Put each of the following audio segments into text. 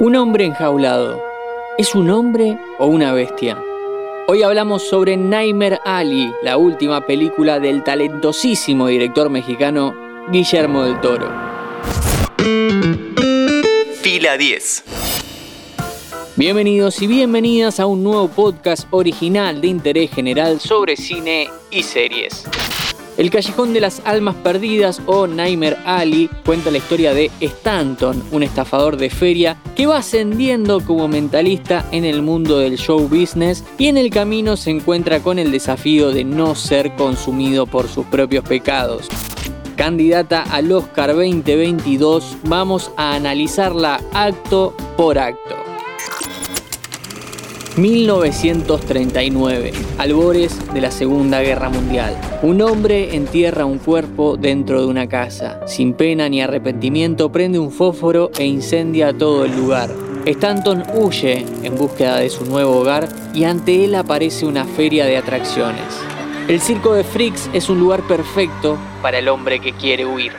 Un hombre enjaulado. ¿Es un hombre o una bestia? Hoy hablamos sobre Naimer Ali, la última película del talentosísimo director mexicano Guillermo del Toro. Fila 10. Bienvenidos y bienvenidas a un nuevo podcast original de interés general sobre cine y series. El Callejón de las Almas Perdidas o Naimer Ali cuenta la historia de Stanton, un estafador de feria que va ascendiendo como mentalista en el mundo del show business y en el camino se encuentra con el desafío de no ser consumido por sus propios pecados. Candidata al Oscar 2022, vamos a analizarla acto por acto. 1939, albores de la Segunda Guerra Mundial. Un hombre entierra un cuerpo dentro de una casa. Sin pena ni arrepentimiento prende un fósforo e incendia todo el lugar. Stanton huye en búsqueda de su nuevo hogar y ante él aparece una feria de atracciones. El circo de Freaks es un lugar perfecto para el hombre que quiere huir.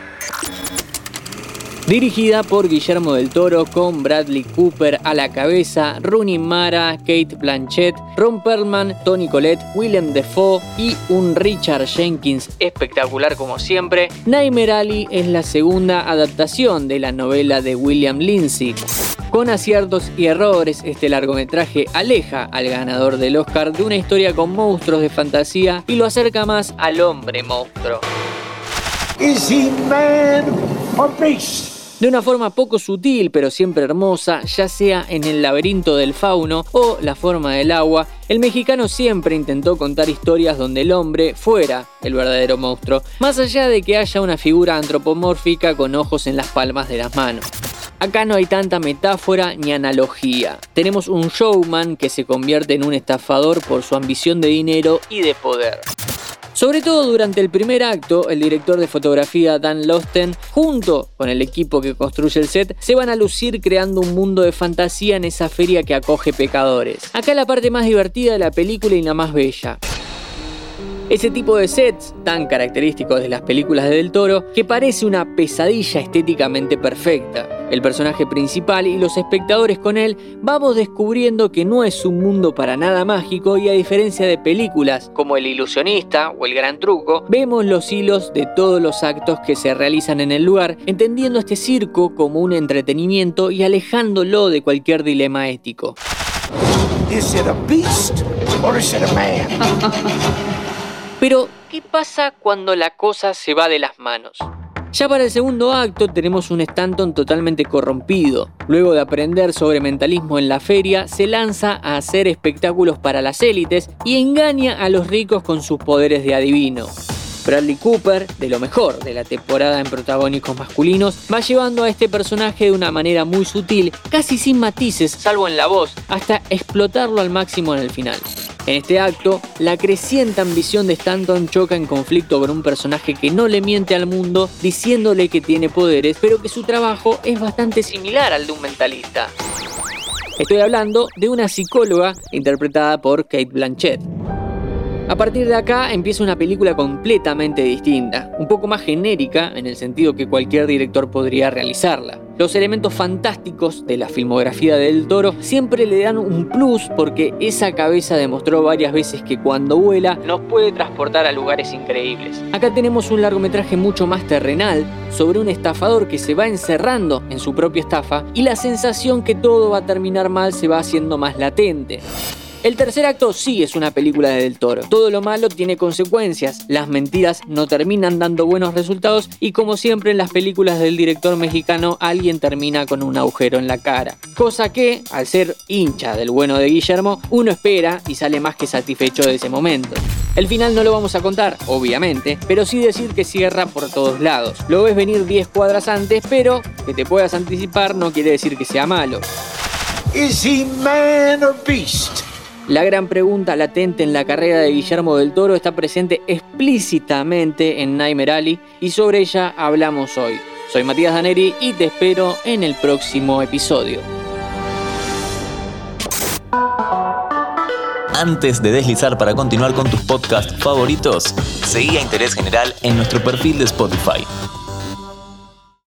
Dirigida por Guillermo del Toro con Bradley Cooper a la cabeza, Rooney Mara, Kate Blanchett, Ron Perlman, Tony Collette, Willem Dafoe y un Richard Jenkins espectacular como siempre, Naimer Ali es la segunda adaptación de la novela de William Lindsay. Con aciertos y errores, este largometraje aleja al ganador del Oscar de una historia con monstruos de fantasía y lo acerca más al hombre monstruo. De una forma poco sutil pero siempre hermosa, ya sea en el laberinto del fauno o la forma del agua, el mexicano siempre intentó contar historias donde el hombre fuera el verdadero monstruo, más allá de que haya una figura antropomórfica con ojos en las palmas de las manos. Acá no hay tanta metáfora ni analogía. Tenemos un showman que se convierte en un estafador por su ambición de dinero y de poder. Sobre todo durante el primer acto, el director de fotografía Dan Losten, junto con el equipo que construye el set, se van a lucir creando un mundo de fantasía en esa feria que acoge pecadores. Acá la parte más divertida de la película y la más bella. Ese tipo de sets, tan característicos de las películas de Del Toro, que parece una pesadilla estéticamente perfecta. El personaje principal y los espectadores con él vamos descubriendo que no es un mundo para nada mágico y a diferencia de películas como El ilusionista o El gran truco, vemos los hilos de todos los actos que se realizan en el lugar, entendiendo este circo como un entretenimiento y alejándolo de cualquier dilema ético. Pero, ¿qué pasa cuando la cosa se va de las manos? Ya para el segundo acto tenemos un Stanton totalmente corrompido. Luego de aprender sobre mentalismo en la feria, se lanza a hacer espectáculos para las élites y engaña a los ricos con sus poderes de adivino. Bradley Cooper, de lo mejor de la temporada en protagónicos masculinos, va llevando a este personaje de una manera muy sutil, casi sin matices, salvo en la voz, hasta explotarlo al máximo en el final. En este acto, la creciente ambición de Stanton choca en conflicto con un personaje que no le miente al mundo diciéndole que tiene poderes, pero que su trabajo es bastante similar al de un mentalista. Estoy hablando de una psicóloga interpretada por Kate Blanchett. A partir de acá empieza una película completamente distinta, un poco más genérica en el sentido que cualquier director podría realizarla. Los elementos fantásticos de la filmografía del Toro siempre le dan un plus porque esa cabeza demostró varias veces que cuando vuela nos puede transportar a lugares increíbles. Acá tenemos un largometraje mucho más terrenal sobre un estafador que se va encerrando en su propia estafa y la sensación que todo va a terminar mal se va haciendo más latente. El tercer acto sí es una película de Del Toro. Todo lo malo tiene consecuencias, las mentiras no terminan dando buenos resultados y como siempre en las películas del director mexicano alguien termina con un agujero en la cara. Cosa que, al ser hincha del bueno de Guillermo, uno espera y sale más que satisfecho de ese momento. El final no lo vamos a contar, obviamente, pero sí decir que cierra por todos lados. Lo ves venir 10 cuadras antes, pero que te puedas anticipar no quiere decir que sea malo. La gran pregunta latente en la carrera de Guillermo del Toro está presente explícitamente en Naimer Ali y sobre ella hablamos hoy. Soy Matías Daneri y te espero en el próximo episodio. Antes de deslizar para continuar con tus podcasts favoritos, seguí a Interés General en nuestro perfil de Spotify.